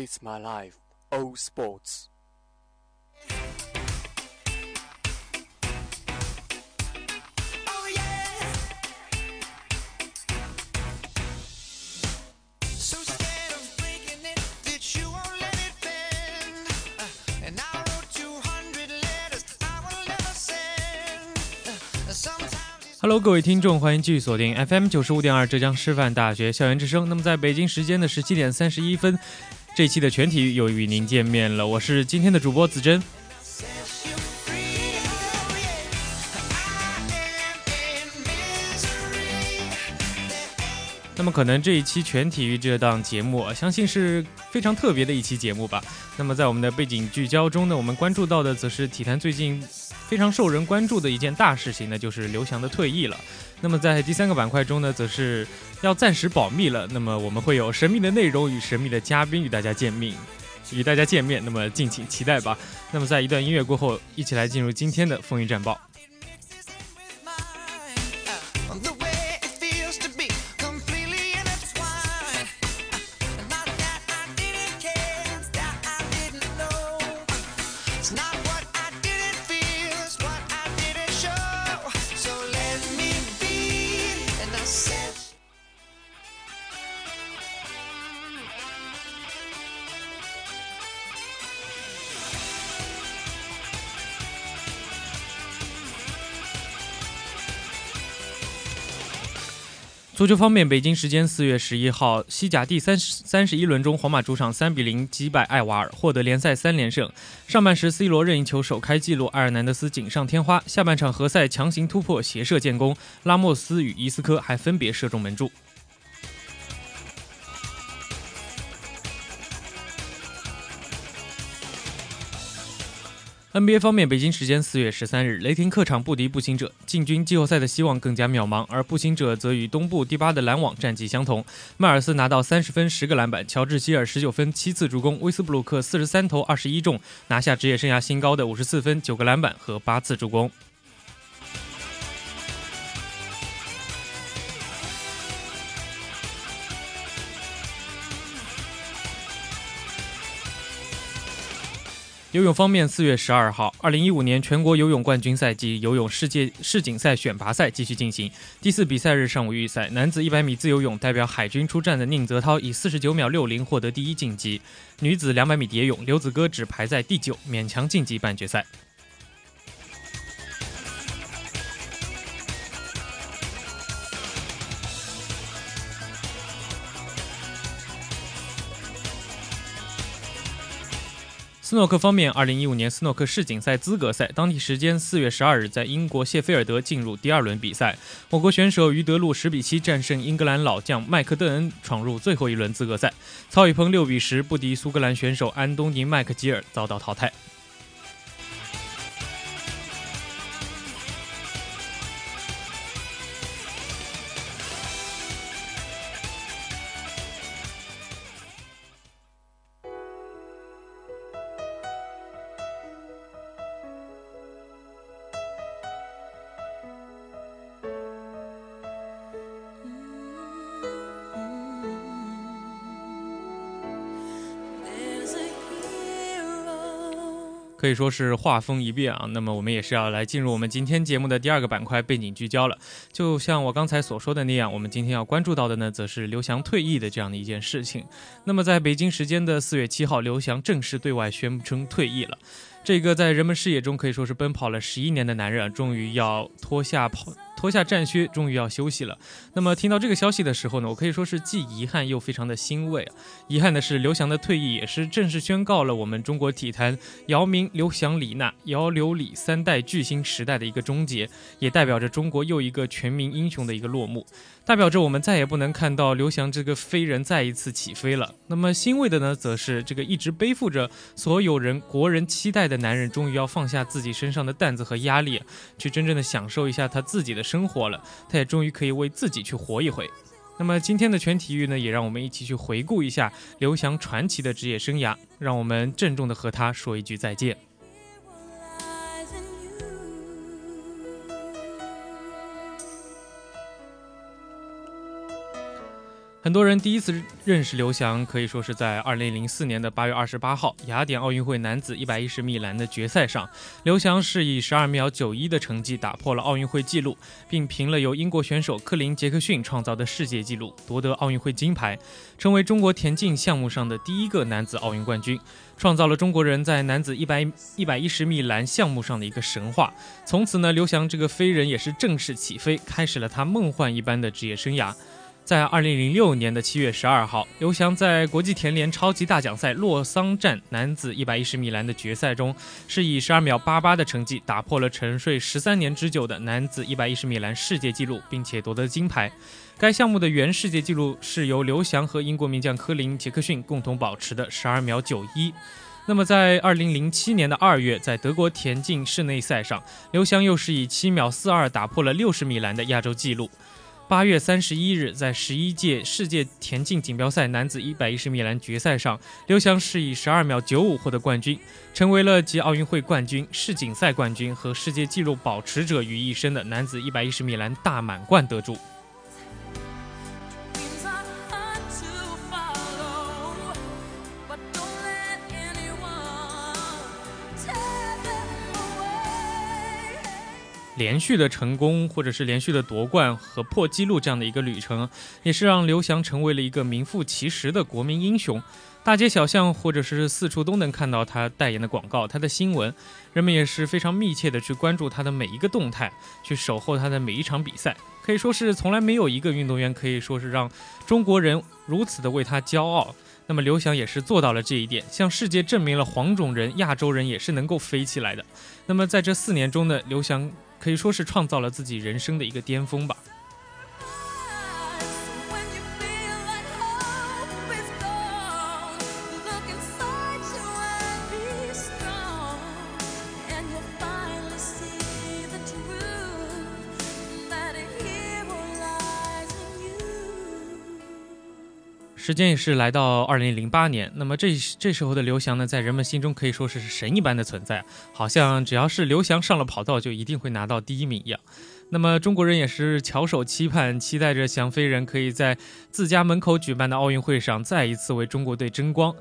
It's my life, all sports. Hello，，各位听众，欢迎继续锁定 FM 九十五点二浙江师范大学校园之声。那么，在北京时间的十七点三十一分。这期的全体育又与您见面了，我是今天的主播子珍。那么，可能这一期全体育这档节目，相信是非常特别的一期节目吧。那么，在我们的背景聚焦中呢，我们关注到的则是体坛最近非常受人关注的一件大事情，呢就是刘翔的退役了。那么在第三个板块中呢，则是要暂时保密了。那么我们会有神秘的内容与神秘的嘉宾与大家见面，与大家见面。那么敬请期待吧。那么在一段音乐过后，一起来进入今天的风云战报。足球方面，北京时间四月十一号，西甲第三十三十一轮中，皇马主场三比零击败艾瓦尔，获得联赛三连胜。上半时，C 罗任意球首开纪录，埃尔南德斯锦上添花。下半场，何塞强行突破，斜射建功，拉莫斯与伊斯科还分别射中门柱。NBA 方面，北京时间四月十三日，雷霆客场不敌步行者，进军季后赛的希望更加渺茫。而步行者则与东部第八的篮网战绩相同，迈尔斯拿到三十分、十个篮板，乔治希尔十九分、七次助攻，威斯布鲁克四十三投二十一中，拿下职业生涯新高的五十四分、九个篮板和八次助攻。游泳方面，四月十二号，二零一五年全国游泳冠军赛及游泳世界世锦赛选拔赛继续进行。第四比赛日上午预赛，男子一百米自由泳代表海军出战的宁泽涛以四十九秒六零获得第一晋级。女子两百米蝶泳，刘子歌只排在第九，勉强晋级半决赛。斯诺克方面，二零一五年斯诺克世锦赛资格赛，当地时间四月十二日，在英国谢菲尔德进入第二轮比赛。我国选手于德禄十比七战胜英格兰老将麦克邓恩，闯入最后一轮资格赛。曹宇鹏六比十不敌苏格兰选手安东尼麦克吉尔，遭到淘汰。可以说是画风一变啊，那么我们也是要来进入我们今天节目的第二个板块背景聚焦了。就像我刚才所说的那样，我们今天要关注到的呢，则是刘翔退役的这样的一件事情。那么在北京时间的四月七号，刘翔正式对外宣称退役了。这个在人们视野中可以说是奔跑了十一年的男人，终于要脱下跑。脱下战靴，终于要休息了。那么听到这个消息的时候呢，我可以说是既遗憾又非常的欣慰啊。遗憾的是，刘翔的退役也是正式宣告了我们中国体坛姚明、刘翔、李娜、姚刘李三代巨星时代的一个终结，也代表着中国又一个全民英雄的一个落幕。代表着我们再也不能看到刘翔这个飞人再一次起飞了。那么欣慰的呢，则是这个一直背负着所有人国人期待的男人，终于要放下自己身上的担子和压力，去真正的享受一下他自己的生活了。他也终于可以为自己去活一回。那么今天的全体育呢，也让我们一起去回顾一下刘翔传奇的职业生涯，让我们郑重的和他说一句再见。很多人第一次认识刘翔，可以说是在二零零四年的八月二十八号雅典奥运会男子一百一十米栏的决赛上，刘翔是以十二秒九一的成绩打破了奥运会纪录，并凭了由英国选手克林杰克逊创造的世界纪录夺得奥运会金牌，成为中国田径项目上的第一个男子奥运冠军，创造了中国人在男子一百一百一十米栏项目上的一个神话。从此呢，刘翔这个飞人也是正式起飞，开始了他梦幻一般的职业生涯。在二零零六年的七月十二号，刘翔在国际田联超级大奖赛洛桑站男子一百一十米栏的决赛中，是以十二秒八八的成绩打破了沉睡十三年之久的男子一百一十米栏世界纪录，并且夺得金牌。该项目的原世界纪录是由刘翔和英国名将科林·杰克逊共同保持的十二秒九一。那么，在二零零七年的二月，在德国田径室内赛上，刘翔又是以七秒四二打破了六十米栏的亚洲纪录。八月三十一日，在十一届世界田径锦标赛男子一百一十米栏决赛上，刘翔是以十二秒九五获得冠军，成为了集奥运会冠军、世锦赛冠军和世界纪录保持者于一身的男子一百一十米栏大满贯得主。连续的成功，或者是连续的夺冠和破纪录这样的一个旅程，也是让刘翔成为了一个名副其实的国民英雄。大街小巷或者是四处都能看到他代言的广告，他的新闻，人们也是非常密切的去关注他的每一个动态，去守候他的每一场比赛。可以说是从来没有一个运动员可以说是让中国人如此的为他骄傲。那么刘翔也是做到了这一点，向世界证明了黄种人、亚洲人也是能够飞起来的。那么在这四年中呢，刘翔。可以说是创造了自己人生的一个巅峰吧。时间也是来到二零零八年，那么这这时候的刘翔呢，在人们心中可以说是神一般的存在，好像只要是刘翔上了跑道，就一定会拿到第一名一样。那么中国人也是翘首期盼，期待着翔飞人可以在自家门口举办的奥运会上再一次为中国队争光。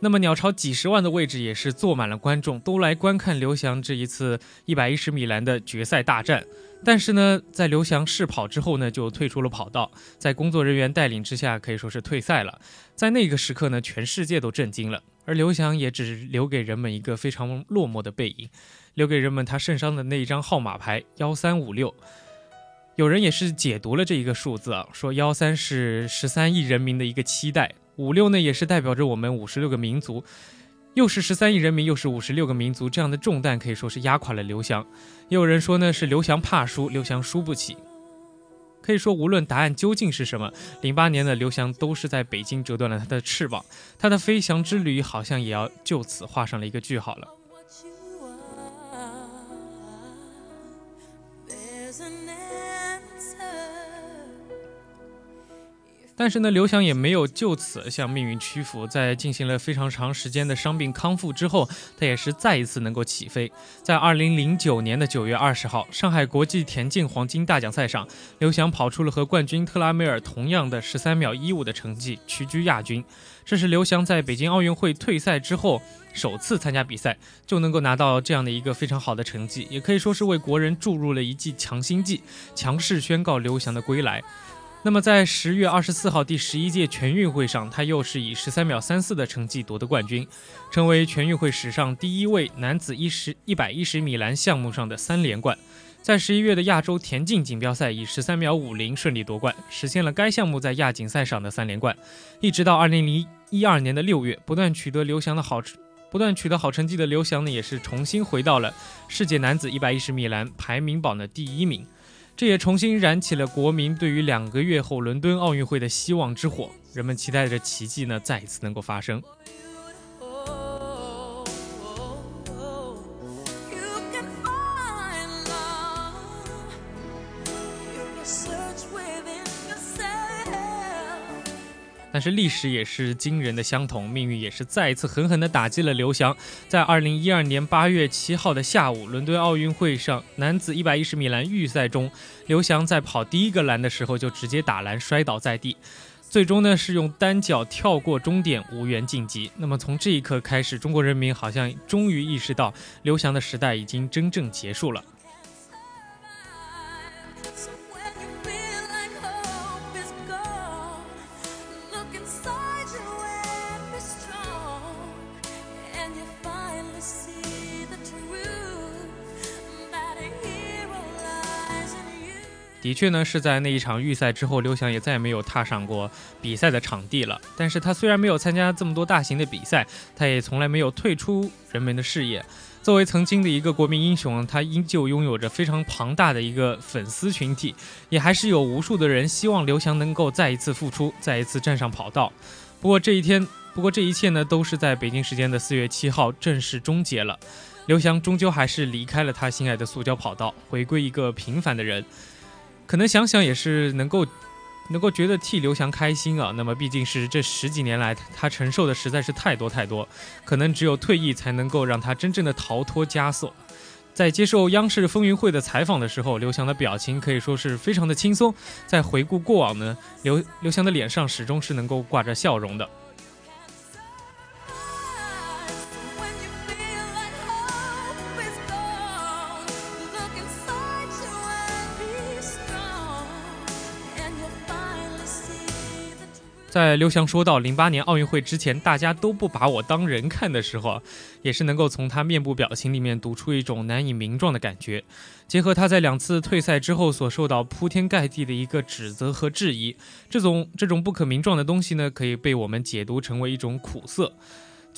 那么鸟巢几十万的位置也是坐满了观众，都来观看刘翔这一次一百一十米栏的决赛大战。但是呢，在刘翔试跑之后呢，就退出了跑道，在工作人员带领之下，可以说是退赛了。在那个时刻呢，全世界都震惊了，而刘翔也只留给人们一个非常落寞的背影，留给人们他肾上的那一张号码牌幺三五六。有人也是解读了这一个数字啊，说幺三是十三亿人民的一个期待，五六呢也是代表着我们五十六个民族。又是十三亿人民，又是五十六个民族，这样的重担可以说是压垮了刘翔。也有人说呢，是刘翔怕输，刘翔输不起。可以说，无论答案究竟是什么，零八年的刘翔都是在北京折断了他的翅膀，他的飞翔之旅好像也要就此画上了一个句号了。但是呢，刘翔也没有就此向命运屈服，在进行了非常长时间的伤病康复之后，他也是再一次能够起飞。在二零零九年的九月二十号，上海国际田径黄金大奖赛上，刘翔跑出了和冠军特拉梅尔同样的十三秒一五的成绩，屈居亚军。这是刘翔在北京奥运会退赛之后首次参加比赛就能够拿到这样的一个非常好的成绩，也可以说是为国人注入了一剂强心剂，强势宣告刘翔的归来。那么，在十月二十四号第十一届全运会上，他又是以十三秒三四的成绩夺得冠军，成为全运会史上第一位男子一十一百一十米栏项目上的三连冠。在十一月的亚洲田径锦标赛以十三秒五零顺利夺冠，实现了该项目在亚锦赛上的三连冠。一直到二零零一二年的六月，不断取得刘翔的好不断取得好成绩的刘翔呢，也是重新回到了世界男子一百一十米栏排名榜的第一名。这也重新燃起了国民对于两个月后伦敦奥运会的希望之火。人们期待着奇迹呢，再一次能够发生。但是历史也是惊人的相同，命运也是再一次狠狠地打击了刘翔。在二零一二年八月七号的下午，伦敦奥运会上男子一百一十米栏预赛中，刘翔在跑第一个栏的时候就直接打栏摔倒在地，最终呢是用单脚跳过终点无缘晋级。那么从这一刻开始，中国人民好像终于意识到刘翔的时代已经真正结束了。的确呢，是在那一场预赛之后，刘翔也再也没有踏上过比赛的场地了。但是他虽然没有参加这么多大型的比赛，他也从来没有退出人们的视野。作为曾经的一个国民英雄，他依旧拥有着非常庞大的一个粉丝群体，也还是有无数的人希望刘翔能够再一次复出，再一次站上跑道。不过这一天，不过这一切呢，都是在北京时间的四月七号正式终结了。刘翔终究还是离开了他心爱的塑胶跑道，回归一个平凡的人。可能想想也是能够，能够觉得替刘翔开心啊。那么毕竟是这十几年来他承受的实在是太多太多，可能只有退役才能够让他真正的逃脱枷锁。在接受央视风云会的采访的时候，刘翔的表情可以说是非常的轻松。在回顾过往呢，刘刘翔的脸上始终是能够挂着笑容的。在刘翔说到零八年奥运会之前，大家都不把我当人看的时候，也是能够从他面部表情里面读出一种难以名状的感觉。结合他在两次退赛之后所受到铺天盖地的一个指责和质疑，这种这种不可名状的东西呢，可以被我们解读成为一种苦涩。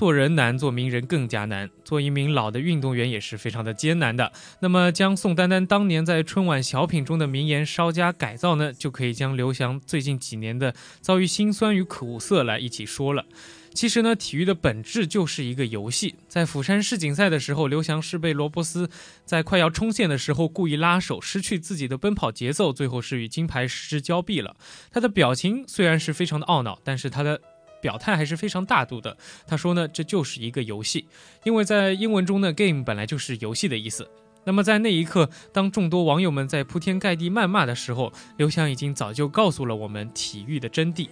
做人难，做名人更加难。做一名老的运动员也是非常的艰难的。那么，将宋丹丹当年在春晚小品中的名言稍加改造呢，就可以将刘翔最近几年的遭遇辛酸与苦涩来一起说了。其实呢，体育的本质就是一个游戏。在釜山世锦赛的时候，刘翔是被罗伯斯在快要冲线的时候故意拉手，失去自己的奔跑节奏，最后是与金牌失之交臂了。他的表情虽然是非常的懊恼，但是他的。表态还是非常大度的。他说呢，这就是一个游戏，因为在英文中呢，game 本来就是游戏的意思。那么在那一刻，当众多网友们在铺天盖地谩骂的时候，刘翔已经早就告诉了我们体育的真谛。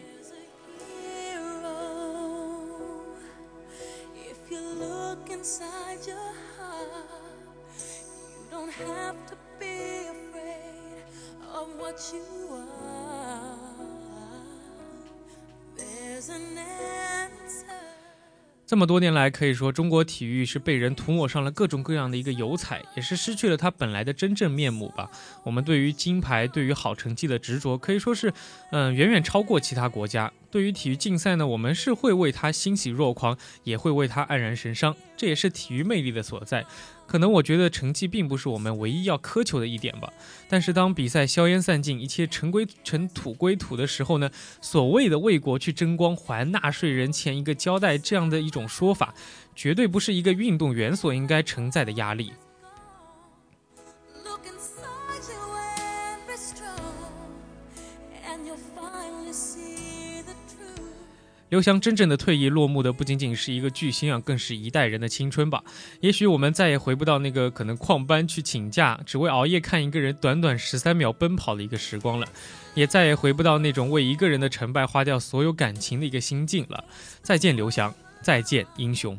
这么多年来，可以说中国体育是被人涂抹上了各种各样的一个油彩，也是失去了它本来的真正面目吧。我们对于金牌、对于好成绩的执着，可以说是，嗯，远远超过其他国家。对于体育竞赛呢，我们是会为他欣喜若狂，也会为他黯然神伤，这也是体育魅力的所在。可能我觉得成绩并不是我们唯一要苛求的一点吧。但是当比赛硝烟散尽，一切尘归尘土归土的时候呢，所谓的为国去争光、还纳税人钱一个交代这样的一种说法，绝对不是一个运动员所应该承载的压力。刘翔真正的退役落幕的不仅仅是一个巨星啊，更是一代人的青春吧。也许我们再也回不到那个可能旷班去请假，只为熬夜看一个人短短十三秒奔跑的一个时光了，也再也回不到那种为一个人的成败花掉所有感情的一个心境了。再见，刘翔，再见，英雄。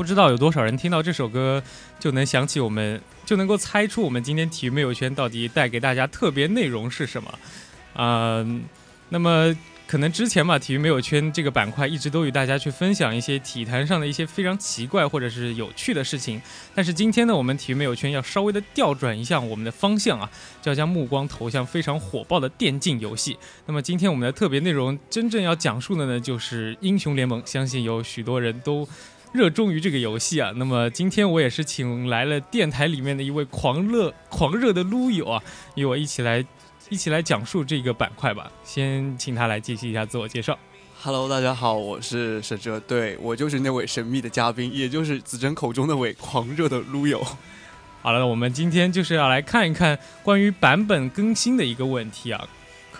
不知道有多少人听到这首歌就能想起我们，就能够猜出我们今天体育没有圈到底带给大家特别内容是什么。嗯、那么可能之前嘛，体育没有圈这个板块一直都与大家去分享一些体坛上的一些非常奇怪或者是有趣的事情。但是今天呢，我们体育没有圈要稍微的调转一下我们的方向啊，就要将目光投向非常火爆的电竞游戏。那么今天我们的特别内容真正要讲述的呢，就是英雄联盟。相信有许多人都热衷于这个游戏啊。那么今天我也是请来了电台里面的一位狂热狂热的撸友啊，与我一起来一起来讲述这个板块吧。先请他来进行一下自我介绍。Hello，大家好，我是沈哲，对我就是那位神秘的嘉宾，也就是子珍口中那位狂热的撸友。好了，我们今天就是要来看一看关于版本更新的一个问题啊。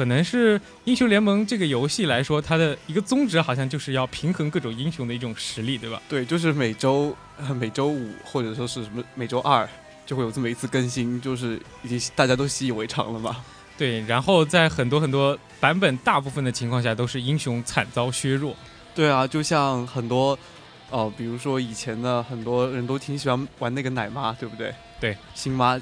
可能是英雄联盟这个游戏来说，它的一个宗旨好像就是要平衡各种英雄的一种实力，对吧？对，就是每周呃每周五或者说是什么每周二就会有这么一次更新，就是已经大家都习以为常了嘛。对，然后在很多很多版本，大部分的情况下都是英雄惨遭削弱。对啊，就像很多哦、比如说以前的很多人都挺喜欢玩那个奶妈，对不对？对，星妈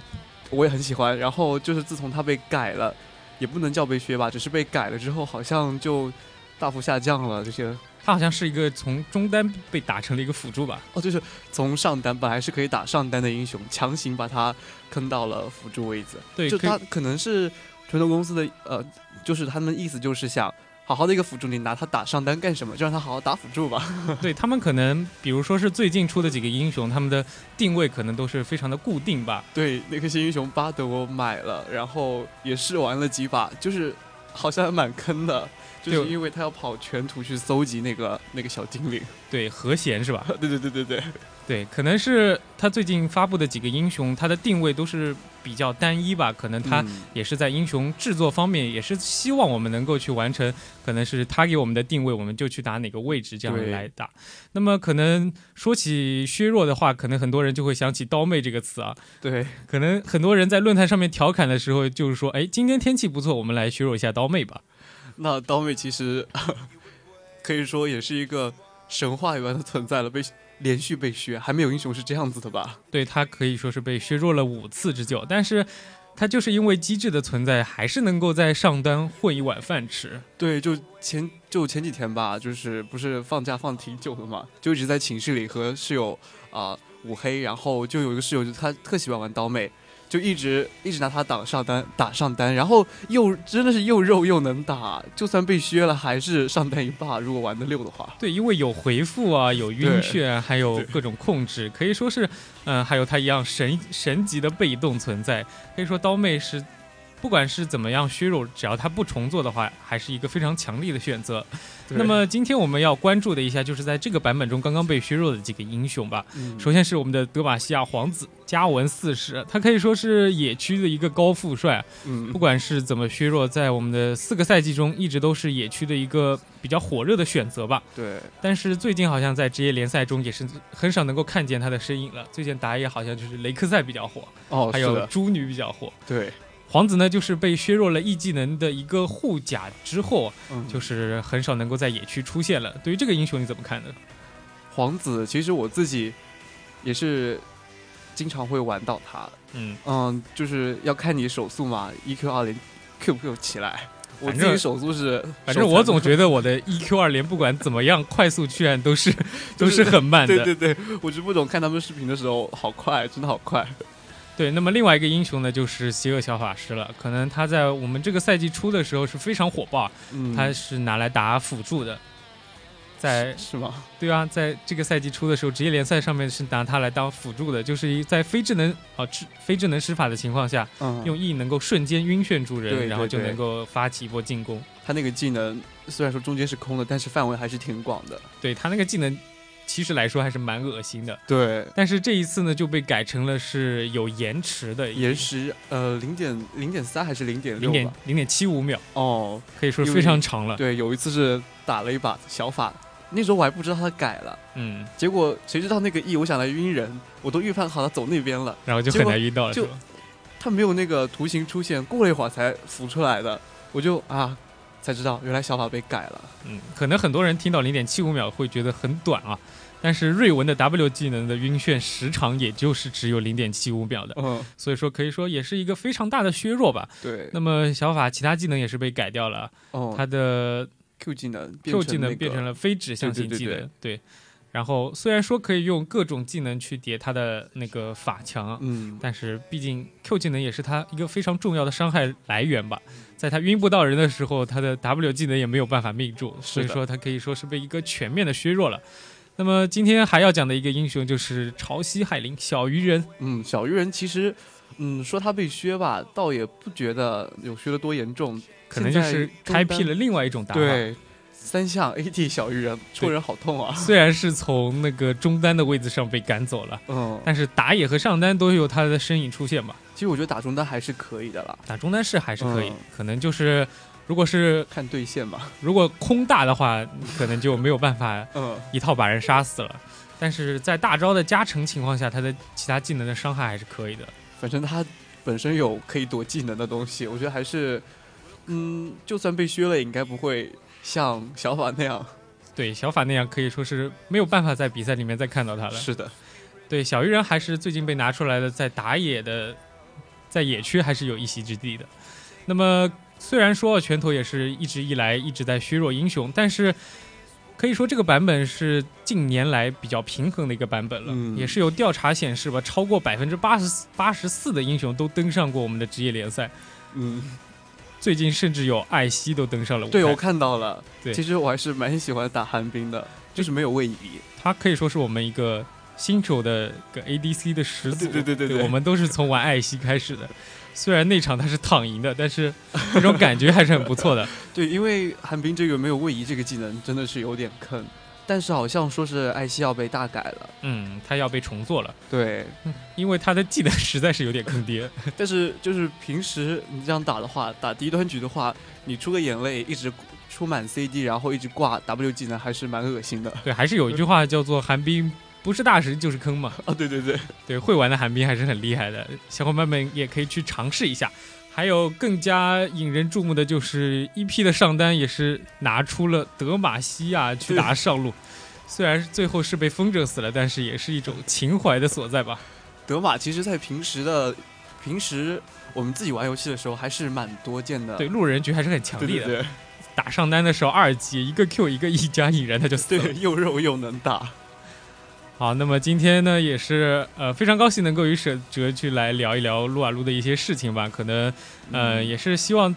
我也很喜欢。然后就是自从它被改了，也不能叫被削吧，只是被改了之后，好像就大幅下降了这些它好像是一个从中单被打成了一个辅助吧？哦，就是从上单本来是可以打上单的英雄，强行把他坑到了辅助位置。对，就他可能是拳头公司的呃，就是他们意思就是想好好的一个辅助，你拿他打上单干什么？就让他好好打辅助吧。对他们可能，比如说是最近出的几个英雄，他们的定位可能都是非常的固定吧。对，那个新英雄巴德我买了，然后也试玩了几把，就是好像还蛮坑的，就是因为他要跑全图去搜集那个那个小精灵。对，和弦是吧？对对对对对，对，可能是他最近发布的几个英雄，他的定位都是比较单一吧。可能他嗯也是在英雄制作方面，也是希望我们能够去完成，可能是他给我们的定位，我们就去打哪个位置这样来打。那么可能说起削弱的话，可能很多人就会想起刀妹这个词啊。对可能很多人在论坛上面调侃的时候，就是说，哎，今天天气不错，我们来削弱一下刀妹吧。那刀妹其实 可以说也是一个神话一般的存在了，被连续被削，还没有英雄是这样子的吧？对他可以说是被削弱了五次之久，但是他就是因为机制的存在，还是能够在上单混一碗饭吃。对，就前就前几天吧，就是不是放假放挺久的嘛，就一直在寝室里和室友啊、五黑，然后就有一个室友就他特喜欢玩刀妹。就一直一直拿他挡上单，打上单，然后又真的是又肉又能打，就算被削了还是上单一霸。如果玩的溜的话，对，因为有回复啊，有晕对眩啊，还有各种控制，可以说是，嗯、还有他一样神神级的被动存在。可以说刀妹是，不管是怎么样削弱，只要他不重做的话，还是一个非常强力的选择。那么今天我们要关注的一下，就是在这个版本中刚刚被削弱的几个英雄吧。嗯首先是我们的德玛西亚皇子加文四世，他可以说是野区的一个高富帅，嗯不管是怎么削弱，在我们的四个赛季中一直都是野区的一个比较火热的选择吧。对但是最近好像在职业联赛中也是很少能够看见他的身影了。最近打野好像就是雷克赛比较火，哦，还有猪女比较火。对，皇子呢，就是被削弱了 E 技能的一个护甲之后，嗯，就是很少能够在野区出现了。对于这个英雄你怎么看呢？皇子，其实我自己也是经常会玩到他，嗯，嗯，就是要看你手速嘛，EQ 二连 Q 不 Q 起来。我自己手速是，反正我总觉得我的 EQ 二连不管怎么样快速去按都 是都是很慢的。对对对，我就不懂看他们视频的时候好快，真的好快。对，那么另外一个英雄呢，就是邪恶小法师了。可能他在我们这个赛季初的时候是非常火爆，嗯，他是拿来打辅助的。在是吗？对啊，在这个赛季初的时候，职业联赛上面是拿他来当辅助的，就是一在非智能啊智非智能施法的情况下，嗯，用 E 能够瞬间晕眩住人，对对然后就能够发起一波进攻。他那个技能虽然说中间是空的，但是范围还是挺广的。对他那个技能，其实来说还是蛮恶心的。对，但是这一次呢，就被改成了是有延迟的，延时呃零点零点三还是零点零点六？零点七五秒，哦，可以说非常长了。对，有一次是打了一把小法，那时候我还不知道他改了，嗯，结果谁知道那个 E 我想来晕人，我都预判好他走那边了，然后就很难晕到了，就？他没有那个图形出现，过了一会儿才浮出来的，我就啊才知道原来小法被改了。嗯，可能很多人听到零点七五秒会觉得很短啊，但是瑞文的 W 技能的晕眩时长也就是只有零点七五秒的，嗯，所以说可以说也是一个非常大的削弱吧。对，那么小法其他技能也是被改掉了，哦，他的 Q 技能变 Q 成技能变成了非指向性技对对对能，对。然后虽然说可以用各种技能去叠他的那个法强，嗯，但是毕竟 Q 技能也是他一个非常重要的伤害来源吧。在他晕不到人的时候，他的 W 技能也没有办法命中，所以说他可以说是被一个全面的削弱了。那么今天还要讲的一个英雄就是潮汐海灵小鱼人，嗯，小鱼人其实，嗯，说他被削吧，倒也不觉得有削的多严重，可能就是开辟了另外一种打法。对三项 AD 小鱼人戳人好痛啊。虽然是从那个中单的位置上被赶走了，嗯，但是打野和上单都有他的身影出现吧。其实我觉得打中单还是可以的啦，打中单是还是可以，嗯可能就是如果是看对线吧。如果空大的话，可能就没有办法嗯，一套把人杀死了。但是在大招的加成情况下，他的其他技能的伤害还是可以的。反正他本身有可以躲技能的东西，我觉得还是，嗯，就算被削了，也应该不会像小法那样。对小法那样可以说是没有办法在比赛里面再看到他了。是的，对小鱼人还是最近被拿出来的，在打野的，在野区还是有一席之地的。那么虽然说拳头也是一直以来一直在削弱英雄，但是可以说这个版本是近年来比较平衡的一个版本了。嗯也是有调查显示吧，超过百分之八十八十四的英雄都登上过我们的职业联赛。嗯，最近甚至有艾希都登上了舞台。对我看到了。对其实我还是蛮喜欢打寒冰的，就是没有位移。他可以说是我们一个新手的一个 ADC 的始祖。对对对对对我们都是从玩艾希开始的。虽然那场他是躺赢的，但是那种感觉还是很不错的。对，因为寒冰这个没有位移这个技能真的是有点坑，但是好像说是艾希要被大改了。嗯，他要被重做了，对，因为他的技能实在是有点坑爹。但是就是平时你这样打的话，打低端局的话，你出个眼泪一直出满 CD，然后一直挂 W 技能，还是蛮恶心的。对，还是有一句话叫做“寒冰不是大神就是坑”嘛。啊，对对对，对，会玩的寒冰还是很厉害的，小伙伴们也可以去尝试一下。还有更加引人注目的就是 EP 的上单也是拿出了德玛西亚去打上路，虽然最后是被风筝死了，但是也是一种情怀的所在吧。德玛其实在平时的平时我们自己玩游戏的时候还是蛮多见的。对，路人局还是很强力的。对对打上单的时候，二级一个 Q 一个 E 加引燃他就死了。对，又肉又能打。好，那么今天呢，也是呃非常高兴能够与舍哲去来聊一聊撸啊撸的一些事情吧。可能呃、嗯也是希望，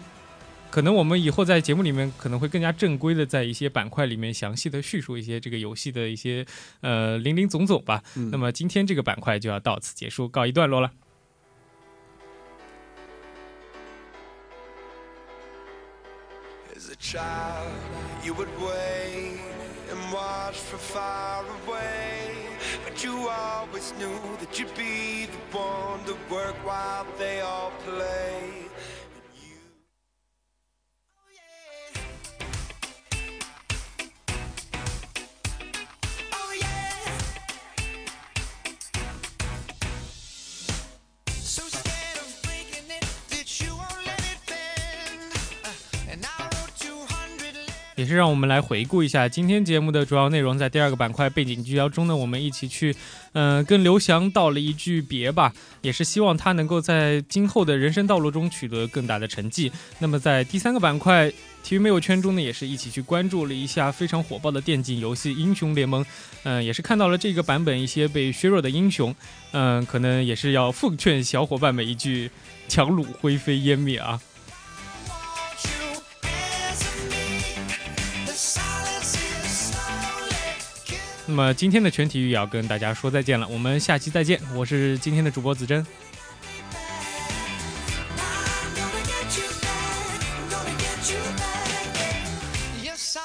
可能我们以后在节目里面可能会更加正规的在一些板块里面详细的叙述一些这个游戏的一些呃零零总总吧。嗯那么今天这个板块就要到此结束，告一段落了。As a child, you would wait and watch from far away. You always knew that you'd be the one to work while they all play. 也是让我们来回顾一下今天节目的主要内容。在第二个板块背景聚焦中呢，我们一起去，嗯、跟刘翔道了一句别吧，也是希望他能够在今后的人生道路中取得更大的成绩。那么在第三个板块体育没有圈中呢，也是一起去关注了一下非常火爆的电竞游戏《英雄联盟》，嗯、也是看到了这个版本一些被削弱的英雄，嗯、可能也是要奉劝小伙伴们一句：强弩灰飞烟灭啊！那么今天的全体育也要跟大家说再见了，我们下期再见。我是今天的主播子珍，